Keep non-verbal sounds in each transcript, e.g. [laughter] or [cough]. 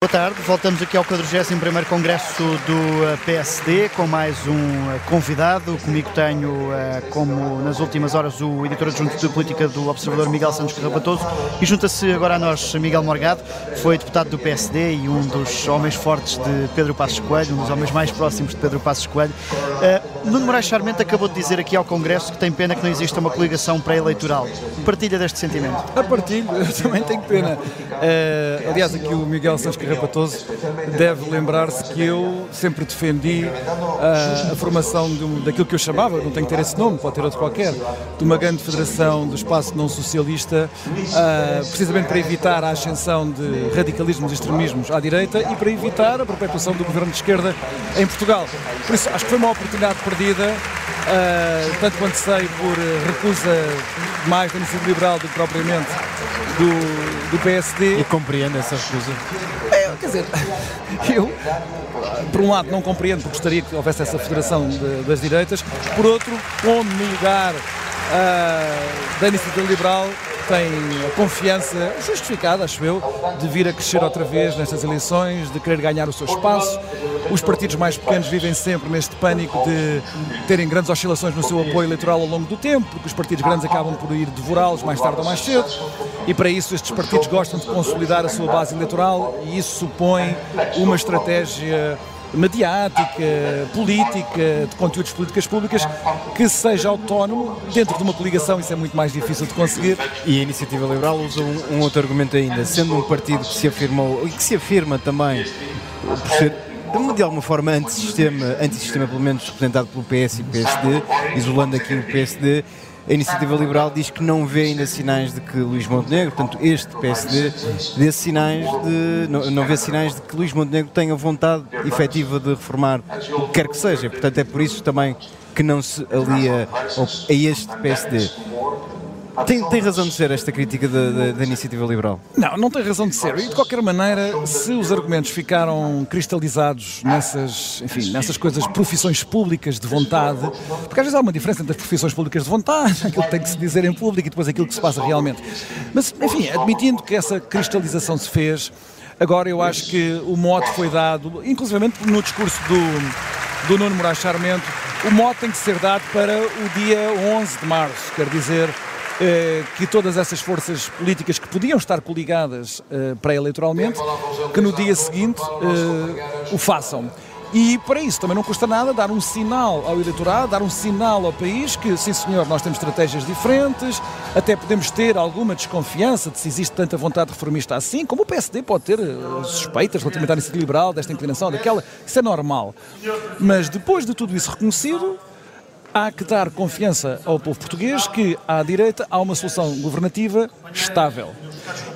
Boa tarde, voltamos aqui ao 41º Congresso do eh, PSD com mais um eh, convidado. Comigo tenho, eh, como nas últimas horas, o editor adjunto de política do Observador Miguel Santos Carrapatoso e junta-se agora a nós Miguel Morgado, foi deputado do PSD e um dos homens fortes de Pedro Passos Coelho, um dos homens mais próximos de Pedro Passos Coelho. Nuno Moraes Charmente acabou de dizer aqui ao Congresso que tem pena que não exista uma coligação pré-eleitoral. Partilha deste sentimento? A partilho, [laughs] eu também tenho pena. Uh, aliás, aqui o Miguel Santos Carrapatoso deve lembrar-se que eu sempre defendi uh, a formação um, daquilo que eu chamava, não tem que ter esse nome, pode ter outro qualquer, de uma grande federação do espaço não socialista, uh, precisamente para evitar a ascensão de radicalismos e extremismos à direita e para evitar a perpetuação do governo de esquerda em Portugal. Por isso, acho que foi uma oportunidade perdida, uh, tanto quanto sei, por recusa mais da iniciativa liberal do que propriamente do, do PSD. E compreende essa recusa? Dizer, [laughs] eu, por um lado, não compreendo porque gostaria que houvesse essa federação de, das direitas, por outro, pondo no lugar uh, da iniciativa liberal, tem a confiança justificada, acho eu, de vir a crescer outra vez nestas eleições, de querer ganhar o seu espaço. Os partidos mais pequenos vivem sempre neste pânico de terem grandes oscilações no seu apoio eleitoral ao longo do tempo, porque os partidos grandes acabam por ir devorá-los mais tarde ou mais cedo, e para isso estes partidos gostam de consolidar a sua base eleitoral e isso supõe uma estratégia mediática, política, de conteúdos políticas públicas, que seja autónomo dentro de uma coligação, isso é muito mais difícil de conseguir. E a Iniciativa Liberal usa um, um outro argumento ainda, sendo um partido que se afirmou e que se afirma também por ser de alguma forma antissistema, antissistema pelo menos representado pelo PS e PSD, isolando aqui o PSD, a Iniciativa Liberal diz que não vê ainda sinais de que Luís Montenegro, portanto este PSD, dê sinais de, não, não vê sinais de que Luís Montenegro tenha vontade efetiva de reformar o que quer que seja. Portanto é por isso também que não se alia a este PSD. Tem, tem razão de ser esta crítica da, da, da, iniciativa liberal? Não, não tem razão de ser. E de qualquer maneira, se os argumentos ficaram cristalizados nessas, enfim, nessas coisas, profissões públicas de vontade, porque às vezes há uma diferença entre as profissões públicas de vontade, [laughs] aquilo que tem que se dizer em público e depois aquilo que se passa realmente. Mas, enfim, admitindo que essa cristalização se fez, agora eu acho que o mote foi dado, inclusive no discurso do, do Nuno Moraes Charmento, o mote tem que ser dado para o dia 11 de março, quer dizer, que todas essas forças políticas que podiam estar coligadas eh, pré-eleitoralmente, que no dia seguinte eh, o façam. E para isso também não custa nada dar um sinal ao eleitorado, dar um sinal ao país que, sim senhor, nós temos estratégias diferentes, até podemos ter alguma desconfiança de se existe tanta vontade reformista assim, como o PSD pode ter suspeitas relativamente à iniciativa liberal, desta inclinação, daquela, isso é normal. Mas depois de tudo isso reconhecido, há que dar confiança ao povo português que, à direita, há uma solução governativa estável.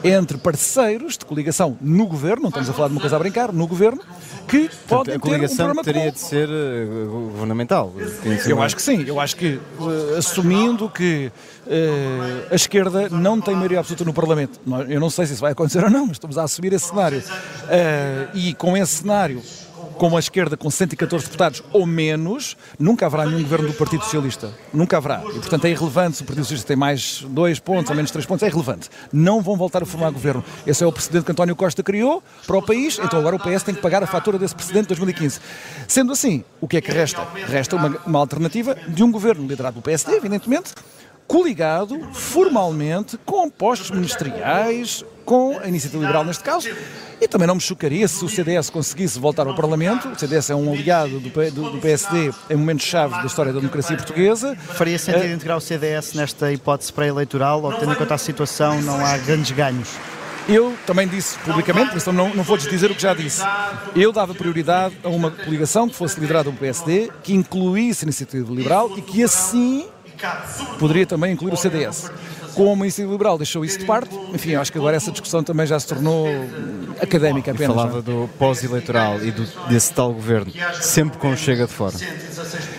Entre parceiros de coligação no governo, não estamos a falar de uma coisa a brincar, no governo, que podem a coligação ter um teria comum. de ser uh, governamental. Eu acho que sim, eu acho que uh, assumindo que uh, a esquerda não tem maioria absoluta no Parlamento, eu não sei se isso vai acontecer ou não, mas estamos a assumir esse cenário. e com esse cenário como a esquerda com 114 deputados ou menos, nunca haverá nenhum governo do Partido Socialista. Nunca haverá. E, portanto, é irrelevante se o Partido Socialista tem mais dois pontos ou menos três pontos, é irrelevante. Não vão voltar a formar governo. Esse é o precedente que António Costa criou para o país, então agora o PS tem que pagar a fatura desse precedente de 2015. Sendo assim, o que é que resta? Resta uma, uma alternativa de um governo liderado pelo PSD, evidentemente, coligado formalmente com postos ministeriais, com a iniciativa liberal neste caso, e também não me chocaria se o CDS conseguisse voltar ao Parlamento. O CDS é um aliado do, do, do PSD em momentos-chave da história da democracia portuguesa. Faria sentido uh, integrar o CDS nesta hipótese pré-eleitoral ou, tendo em conta a situação, não há grandes ganhos? Eu também disse publicamente, isso não, não vou dizer o que já disse. Eu dava prioridade a uma coligação que fosse liderada pelo PSD, que incluísse a iniciativa liberal e que assim poderia também incluir o CDS. Como a iniciativa liberal deixou isso de parte, enfim, acho que agora essa discussão também já se tornou académica apenas. E falava não? do pós-eleitoral e do, desse tal governo, sempre com chega de fora.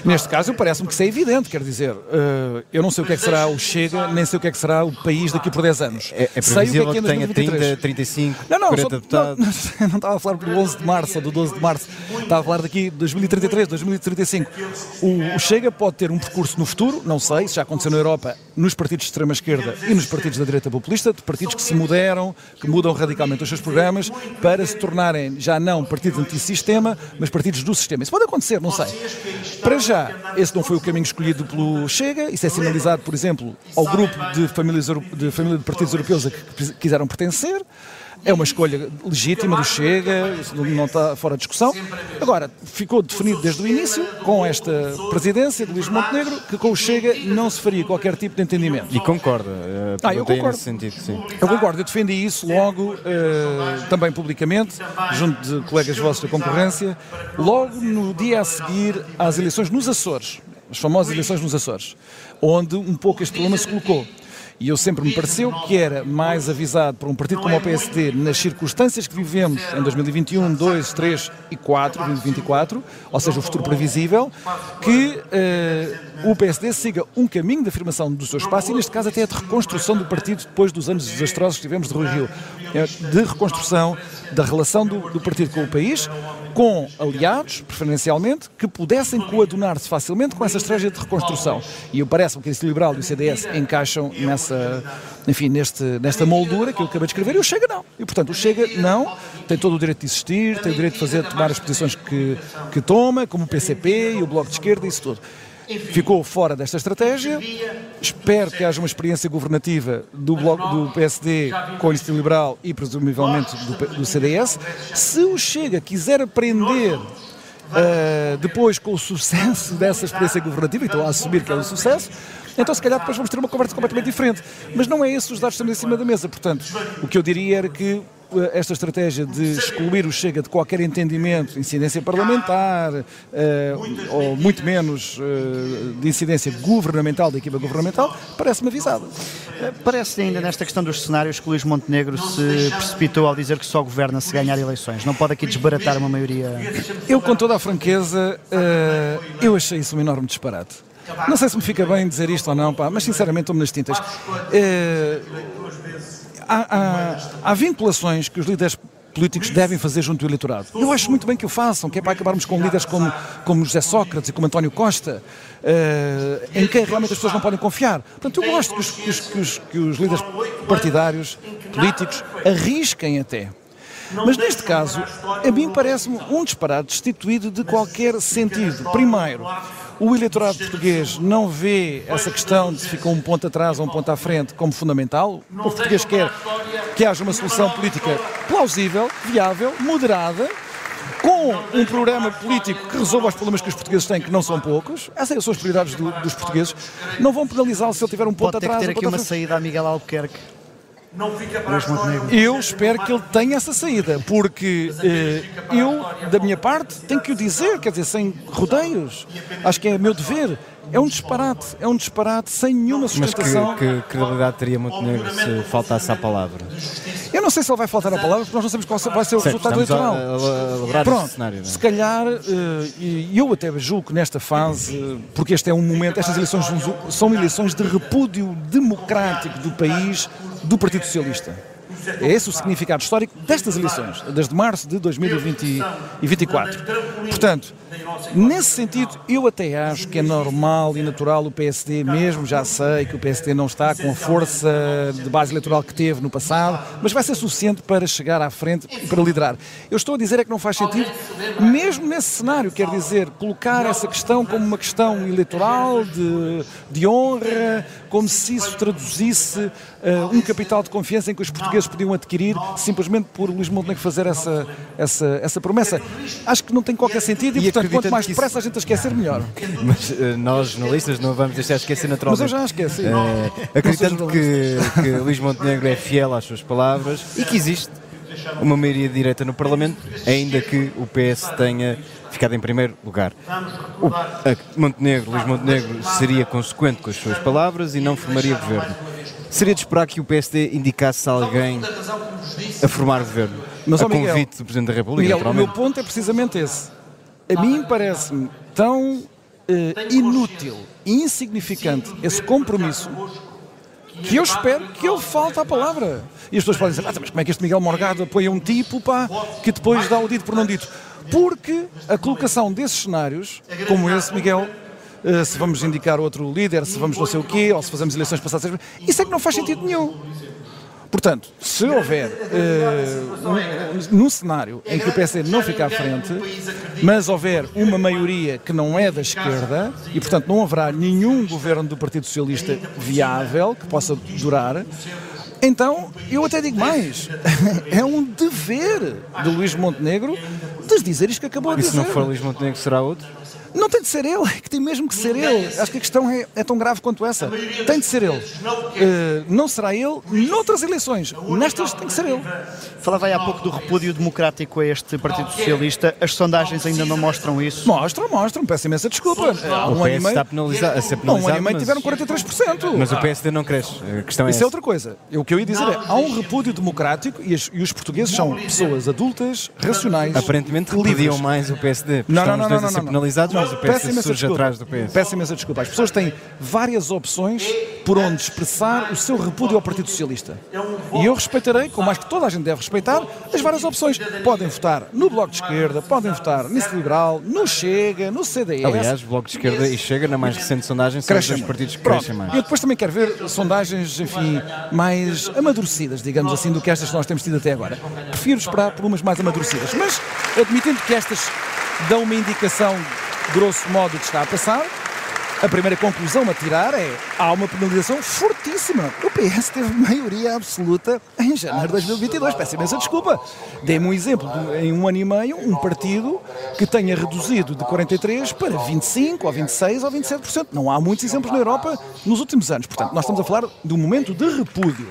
Neste caso, parece-me que isso é evidente, quer dizer, uh, eu não sei o que é que será o Chega, nem sei o que é que será o país daqui por 10 anos. É, é sei o que é que, é que tenha 30, 35, não, não, 40 só, deputados. [laughs] Não, não, estava a falar do 11 de março ou do 12 de março, estava a falar daqui de 2033, 2035. O, o Chega pode ter um percurso no futuro, não sei, se já aconteceu na Europa, nos partidos de extrema-esquerda e nos partidos da direita populista, de partidos que se moderam, que mudam radicalmente os seus programas para se tornarem já não partidos antissistema, mas partidos do sistema. Isso pode acontecer, não sei. Para já, esse não foi o caminho escolhido pelo Chega, isso é sinalizado, por exemplo, ao grupo de famílias de, família de partidos europeus a que quiseram pertencer. É uma escolha legítima do Chega, não está fora de discussão. Agora, ficou definido desde o início, com esta presidência de Luís Montenegro, que com o Chega não se faria qualquer tipo de entendimento. E concorda? Uh, ah, eu concordo. Nesse sentido, sim. Eu concordo, eu defendi isso logo, uh, também publicamente, junto de colegas vossos da concorrência, logo no dia a seguir às eleições nos Açores, as famosas eleições nos Açores, onde um pouco este problema se colocou. E eu sempre me pareceu que era mais avisado para um partido como o PSD, nas circunstâncias que vivemos em 2021, 2, 3 e 4, 2024, ou seja, o futuro previsível, que uh, o PSD siga um caminho de afirmação do seu espaço e, neste caso, até de reconstrução do partido depois dos anos desastrosos que tivemos de Rui Rio. É, de reconstrução da relação do, do partido com o país, com aliados, preferencialmente, que pudessem coadunar-se facilmente com essa estratégia de reconstrução. E parece-me que a Liberal e o CDS encaixam nessa, enfim, neste, nesta moldura que eu acabei de escrever e o Chega não. E, portanto, o Chega não tem todo o direito de existir, tem o direito de fazer, tomar as posições que, que toma, como o PCP e o Bloco de Esquerda e isso tudo ficou fora desta estratégia. Espero que haja uma experiência governativa do, bloco, do PSD com a Iniciativa Liberal e, presumivelmente, do, do CDS. Se o Chega quiser aprender uh, depois com o sucesso dessa experiência governativa, e estou a assumir que é um sucesso, então se calhar depois vamos ter uma conversa completamente diferente. Mas não é esses os dados que estamos em cima da mesa. Portanto, o que eu diria era que eh, esta estratégia de excluir o Chega de qualquer entendimento, incidência parlamentar, uh, ou muito menos uh, de incidência governamental, da equipa governamental, parece-me avisada. Parece ainda nesta questão dos cenários que Luís Montenegro se precipitou ao dizer que só governa se ganhar eleições. Não pode aqui desbaratar uma maioria. Eu, com toda a franqueza, uh, eu achei isso um enorme disparate. Não sei se me fica bem dizer isto ou não, pá, mas sinceramente estou-me nas tintas. Uh, há, há, há vinculações que os líderes políticos devem fazer junto do eleitorado. Eu acho muito bem que o façam, que é para acabarmos com líderes como, como José Sócrates e como António Costa, uh, em quem realmente as pessoas não podem confiar. Portanto, eu gosto que os, que os, que os, que os líderes partidários, políticos, arrisquem até. Mas neste caso, a mim parece-me um disparate destituído de qualquer sentido. Primeiro, o eleitorado português não vê essa questão de se fica um ponto atrás ou um ponto à frente como fundamental. O português quer que haja uma solução política plausível, viável, moderada, com um programa político que resolva os problemas que os portugueses têm, que não são poucos. Essas são as prioridades do, dos portugueses. Não vão penalizá-lo se ele tiver um ponto Pode atrás. Pode ter aqui uma saída a Miguel Albuquerque. Não fica para Eu espero que ele tenha essa saída, porque eh, eu, da minha parte, tenho que o dizer, quer dizer, sem rodeios. Acho que é meu dever. É um disparate, é um disparate sem nenhuma sustentação. Mas que, que credibilidade teria Montenegro se faltasse a palavra? Eu não sei se ele vai faltar a palavra, porque nós não sabemos qual vai ser o certo, resultado eleitoral. A, a Pronto, cenário, é? se calhar, eh, e eu até julgo que nesta fase, porque este é um momento, estas eleições são eleições de repúdio democrático do país, do Partido Socialista. É esse o significado histórico destas eleições, desde março de 2024. Portanto, nesse sentido, eu até acho que é normal e natural o PSD, mesmo já sei que o PSD não está com a força de base eleitoral que teve no passado, mas vai ser suficiente para chegar à frente e para liderar. Eu estou a dizer é que não faz sentido, mesmo nesse cenário, quer dizer, colocar essa questão como uma questão eleitoral, de, de honra, como se isso traduzisse um capital de confiança em que os portugueses podiam adquirir simplesmente por Luís Montenegro fazer essa, essa, essa promessa. Acho que não tem qualquer sentido e, e portanto, quanto mais depressa isso... a gente a esquecer, melhor. Mas uh, nós, jornalistas, não vamos deixar de esquecer naturalmente. Mas eu já esqueci. Uh, acreditando que, que Luís Montenegro é fiel às suas palavras e que existe uma maioria direita no Parlamento, ainda que o PS tenha ficado em primeiro lugar. O Montenegro, Luís Montenegro seria consequente com as suas palavras e não formaria governo. Seria de esperar que o PSD indicasse alguém a formar governo, Mas, a Miguel, convite do Presidente da República, Miguel, o meu ponto é precisamente esse. A mim parece-me tão eh, inútil e insignificante esse compromisso que eu espero que ele falte à palavra. E as pessoas podem dizer, ah, mas como é que este Miguel Morgado apoia um tipo pá, que depois dá o dito por não dito? Porque a colocação desses cenários, como esse, Miguel, se vamos indicar outro líder, se vamos não sei o quê, ou se fazemos eleições passadas, isso é que não faz sentido nenhum. Portanto, se houver uh, num cenário em que o PSD não fica à frente, mas houver uma maioria que não é da esquerda, e portanto não haverá nenhum governo do Partido Socialista viável que possa durar, então eu até digo mais: [laughs] é um dever de Luís Montenegro de dizer isto que acabou de dizer. E se não for Luís Montenegro, será outro? Não tem de ser ele, é que tem mesmo que ser ele. Acho que a questão é, é tão grave quanto essa. Tem de ser ele. Uh, não será ele noutras eleições. Nestas tem que ser ele. Falava aí há pouco do repúdio democrático a este Partido Socialista. As sondagens ainda não mostram isso? Mostram, mostram. Peço imensa desculpa. Um o PS está penalizado, a ser penalizado. Um ano e meio tiveram 43%. Mas o PSD não cresce. A questão é Isso essa. é outra coisa. O que eu ia dizer é, há um repúdio democrático e, as, e os portugueses são pessoas adultas, racionais, Aparentemente repudiam mais o PSD. Não, não, não, não, a ser não, penalizados, mas o PSD surge atrás do PS. Peço imensa desculpa. As pessoas têm várias opções por onde expressar o seu repúdio ao Partido Socialista. E eu respeitarei, como acho que toda a gente deve respeitar, as várias opções. Podem votar no Bloco de Esquerda, podem votar no Liberal, no Chega, no CDS. Aliás, Bloco de Esquerda e Chega, na mais recente sondagem, são os dois partidos que Pronto. crescem mais. Eu depois também quero ver sondagens, enfim, mais amadurecidas, digamos assim, do que estas que nós temos tido até agora. Prefiro esperar por umas mais amadurecidas. Mas, admitindo que estas dão uma indicação, grosso modo, do que está a passar, a primeira conclusão a tirar é há uma penalização fortíssima. O PS teve maioria absoluta em janeiro de 2022. Peço imensa desculpa. Dei-me um exemplo em um ano e meio, um partido que tenha reduzido de 43 para 25 ou 26 ou 27%. Não há muitos exemplos na Europa nos últimos anos. Portanto, nós estamos a falar de um momento de repúdio.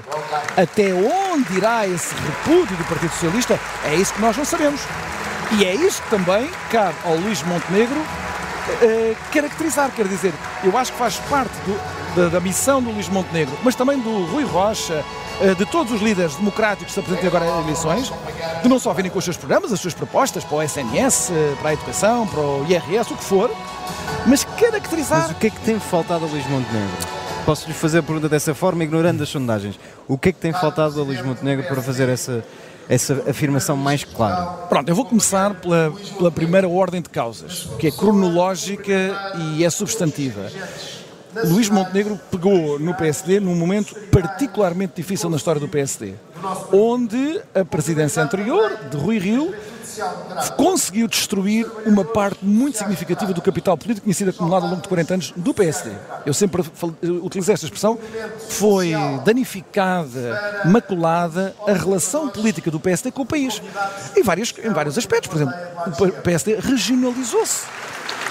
Até onde irá esse repúdio do Partido Socialista? É isso que nós não sabemos. E é que também cabe ao Luís Montenegro Uh, caracterizar, quer dizer, eu acho que faz parte do, da, da, missão do Luís Montenegro, mas também do Rui Rocha, uh, de todos os líderes democráticos que se apresentam agora em eleições, de não só virem com os seus programas, as suas propostas para o SNS, uh, para a educação, para o IRS, o que for, mas caracterizar. Mas o que é que tem faltado a Luís Montenegro? Posso-lhe fazer a pergunta dessa forma, ignorando as sondagens. O que é que tem faltado a Luís Montenegro para fazer essa, essa afirmação mais clara? Pronto, eu vou começar pela, pela primeira ordem de causas, que é cronológica e é substantiva. Luís Montenegro pegou no PSD num momento particularmente difícil na história do PSD, onde a presidência anterior, de Rui Rio, conseguiu destruir uma parte muito significativa do capital político tinha sido acumulado ao longo de 40 anos do PSD. Eu sempre utilizei esta expressão. Foi danificada, maculada a relação política do PSD com o país. Em, vários, em vários aspectos. Por exemplo, o PSD regionalizou-se.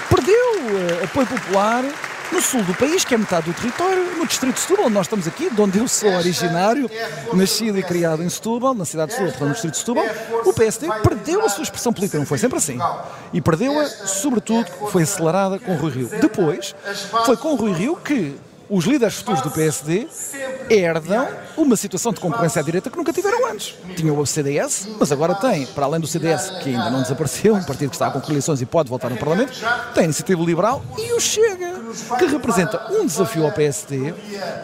Perdeu apoio popular no sul do país, que é metade do território, no distrito de Setúbal, onde nós estamos aqui, de onde eu sou originário, nascido e criado em Setúbal, na cidade de Setúbal, portanto no distrito de Setúbal, o PSD perdeu a sua expressão política, não foi sempre assim. E perdeu-a, sobretudo, foi acelerada com Rui Rio. Depois, foi com Rui Rio que os líderes futuros do PSD herdam uma situação de concorrência à direita que nunca tiveram antes. Tinham o CDS, mas agora tem, para além do CDS, que ainda não desapareceu, um partido que está com coalições e pode voltar no Parlamento, tem a Iniciativa Liberal e o Chega, que representa um desafio ao PSD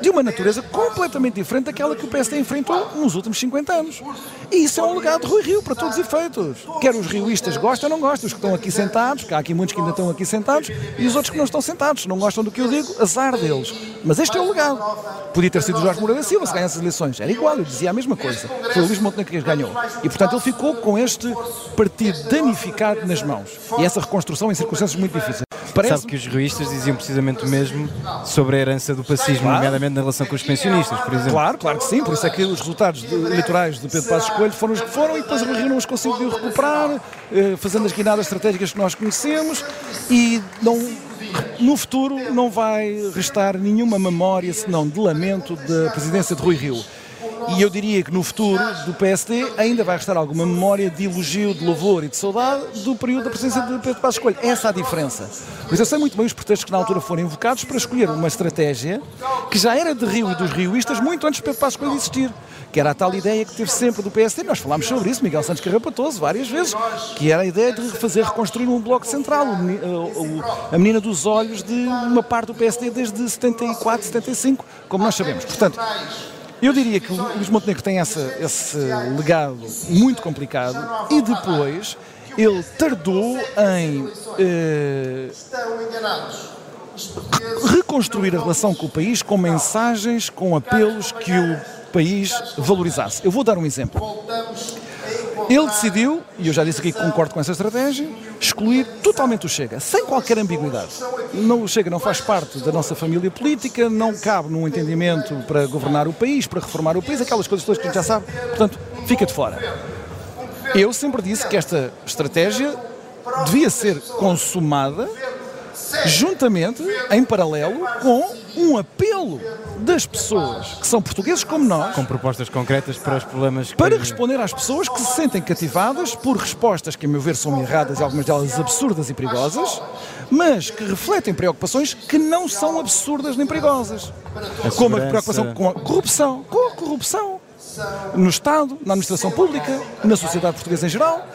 de uma natureza completamente diferente daquela que o PSD enfrentou nos últimos 50 anos. E isso é um legado de Rui Rio, para todos os efeitos. Quer os rioístas gostem ou não gostem, os que estão aqui sentados, que há aqui muitos que ainda estão aqui sentados, e os outros que não estão sentados, não gostam do que eu digo, azar deles. Mas este é o legado. Podia ter sido Jorge Moreira Silva se ganhasse as eleições. Era igual, eu dizia a mesma coisa. Foi o Luís Montenegro que ganhou. E, portanto, ele ficou com este partido danificado nas mãos. E essa reconstrução em circunstâncias muito difíceis. Parece... Sabe que os juízes diziam precisamente o mesmo sobre a herança do pacismo, claro. nomeadamente na relação com os pensionistas, por exemplo. Claro, claro que sim. Por isso é que os resultados de, eleitorais de Pedro Passos Coelho foram os que foram e depois o Rio não os conseguiu recuperar, eh, fazendo as guinadas estratégicas que nós conhecemos e não no futuro não vai restar nenhuma memória, senão de lamento, da presidência de Rui Rio. E eu diria que no futuro do PSD ainda vai restar alguma memória de elogio, de louvor e de saudade do período da presidência de Pedro Passos Coelho. Essa é a diferença. Mas eu sei muito bem os pretextos que na altura foram invocados para escolher uma estratégia que já era de Rio e dos rioístas muito antes de Pedro Passos Coelho existir que era a tal ideia que teve sempre do PSD. Nós falámos sobre isso, Miguel Santos Carrapatoso, várias vezes, que era a ideia de fazer reconstruir um bloco central, a menina dos olhos de uma parte do PSD desde 74, 75, como nós sabemos. Portanto, eu diria que o Luís Montenegro tem essa, esse legado muito complicado e depois ele tardou em eh, reconstruir a relação com o país com mensagens, com apelos que o país valorizasse. Eu vou dar um exemplo. Ele decidiu, e eu já disse aqui que concordo com essa estratégia, excluir totalmente o Chega, sem qualquer ambiguidade. Não, o Chega não faz parte da nossa família política, não cabe num entendimento para governar o país, para reformar o país, aquelas coisas todas que a gente já sabe, portanto, fica de fora. Eu sempre disse que esta estratégia devia ser consumada juntamente, em paralelo, com um apelo das pessoas que são portugueses como nós. Com propostas concretas para os problemas que... Para responder às pessoas que se sentem cativadas por respostas que, a meu ver, são erradas e algumas delas absurdas e perigosas, mas que refletem preocupações que não são absurdas nem perigosas. A como a preocupação com a corrupção. Com a corrupção. No Estado, na administração pública, na sociedade portuguesa em geral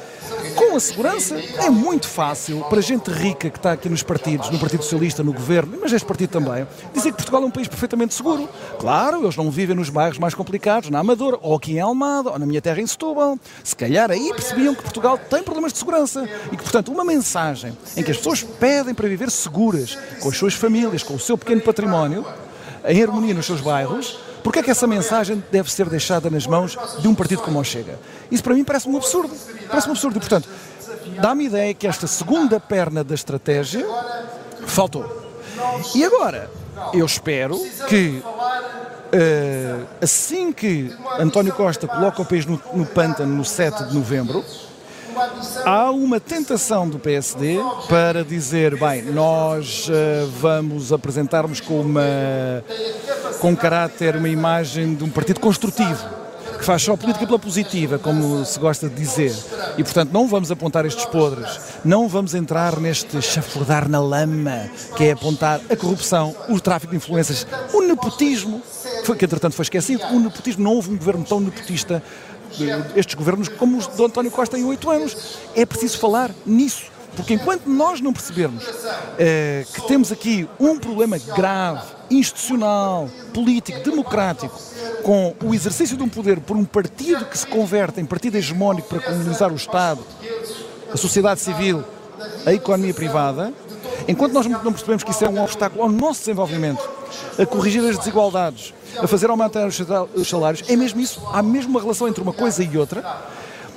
com a segurança é muito fácil para gente rica que está aqui nos partidos, no Partido Socialista, no governo, mas este partido também, dizer que Portugal é um país perfeitamente seguro. Claro, eles não vivem nos bairros mais complicados, na Amadora, ou aqui em Almada, ou na minha terra em Setúbal. Se calhar aí percebiam que Portugal tem problemas de segurança e que, portanto, uma mensagem em que as pessoas pedem para viver seguras, com as suas famílias, com o seu pequeno património, em harmonia nos seus bairros, Porquê é que essa mensagem deve ser deixada nas mãos de um partido como o Chega? Isso para mim parece-me um absurdo. Parece-me um absurdo. E, portanto, dá-me ideia que esta segunda perna da estratégia faltou. E agora, eu espero que uh, assim que António Costa coloca o país no, no pântano no 7 de novembro, há uma tentação do PSD para dizer, bem, nós uh, vamos apresentarmos com uma com caráter, uma imagem de um partido construtivo que faz só política pela positiva, como se gosta de dizer. E, portanto, não vamos apontar estes podres, não vamos entrar neste chafurdar na lama, que é apontar a corrupção, o tráfico de influências, o nepotismo, que entretanto foi esquecido, o nepotismo, não houve um governo tão nepotista estes governos como os de António Costa em oito anos. É preciso falar nisso. Porque enquanto nós não percebermos eh, que temos aqui um problema grave, institucional, político, democrático, com o exercício de um poder por um partido que se converte em partido hegemónico para colonizar o Estado, a sociedade civil, a economia privada, enquanto nós não percebemos que isso é um obstáculo ao nosso desenvolvimento, a corrigir as desigualdades, a fazer aumentar os salários, é mesmo isso, há mesmo uma relação entre uma coisa e outra.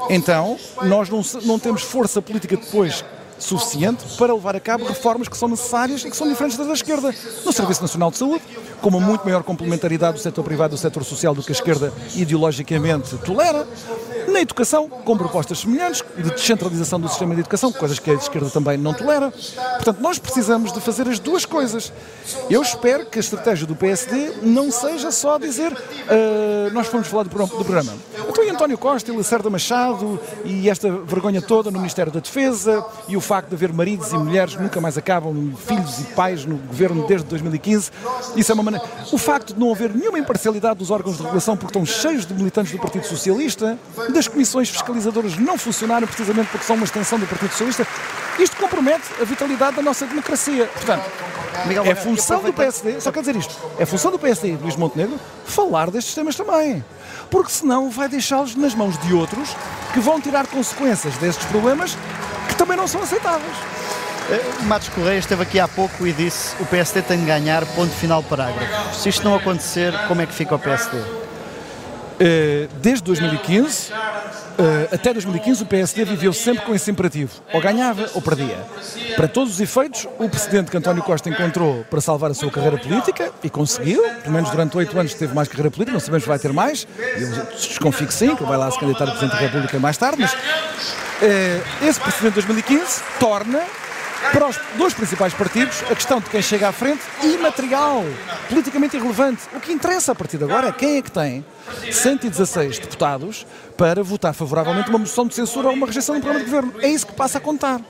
Então, nós não, não temos força política depois suficiente para levar a cabo reformas que são necessárias e que são diferentes das da esquerda. No Serviço Nacional de Saúde, com uma muito maior complementaridade do setor privado e do setor social do que a esquerda ideologicamente tolera. Na educação, com propostas semelhantes de descentralização do sistema de educação, coisas que a esquerda também não tolera. Portanto, nós precisamos de fazer as duas coisas. Eu espero que a estratégia do PSD não seja só dizer uh, nós fomos falar do, do programa. Então, e António Costa e Lacerda Machado e esta vergonha toda no Ministério da Defesa e o facto de haver maridos e mulheres que nunca mais acabam, filhos e pais no governo desde 2015, isso é uma maneira. O facto de não haver nenhuma imparcialidade dos órgãos de regulação porque estão cheios de militantes do Partido Socialista, das comissões fiscalizadoras não funcionarem precisamente porque são uma extensão do Partido Socialista. Isto compromete a vitalidade da nossa democracia. Portanto, é função do PSD, só quer dizer isto, é função do PSD e do Luís Montenegro falar destes temas também. Porque senão vai deixá-los nas mãos de outros que vão tirar consequências destes problemas que também não são aceitáveis. Uh, Matos Correia esteve aqui há pouco e disse o PSD tem de ganhar, ponto final parágrafo. Se isto não acontecer, como é que fica o PSD? Uh, desde 2015, uh, até 2015, o PSD viveu sempre com esse imperativo: ou ganhava ou perdia. Para todos os efeitos, o precedente que António Costa encontrou para salvar a sua carreira política, e conseguiu, pelo menos durante oito anos teve mais carreira política, não sabemos se vai ter mais, eu desconfio que sim, que vai lá se candidatar a Presidente da República mais tarde, mas uh, esse precedente de 2015 torna para os dois principais partidos, a questão de quem chega à frente, imaterial, politicamente irrelevante. O que interessa a partir de agora é quem é que tem 116 deputados para votar favoravelmente uma moção de censura ou uma rejeição do programa de governo. É isso que passa a contar.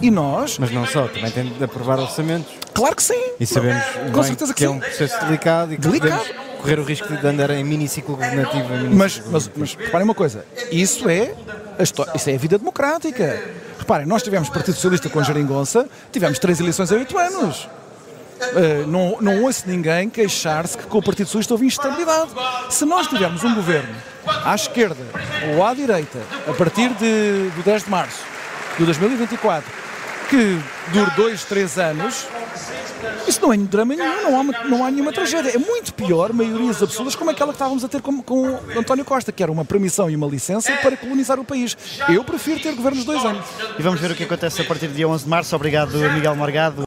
E nós. Mas não só, também tem de aprovar orçamentos. Claro que sim. E sabemos Com certeza que, que é um processo delicado e que Delicado. correr o risco de andar em miniciclo governativo. Em miniciclo Mas, mas, mas reparem uma coisa, isso é, a isso é a vida democrática. Reparem, nós tivemos Partido Socialista com Geringonça, tivemos três eleições em oito anos. Uh, não, não ouço ninguém queixar-se que com o Partido Socialista houve instabilidade. Se nós tivermos um governo à esquerda ou à direita, a partir de, do 10 de março de 2024, que dure dois, três anos, isso não é drama nenhum, não há, não há nenhuma tragédia. É muito pior maiorias absolutas como aquela que estávamos a ter com, com António Costa, que era uma permissão e uma licença para colonizar o país. Eu prefiro ter governos de dois anos. E vamos ver o que acontece a partir do dia 11 de março. Obrigado, Miguel Morgado.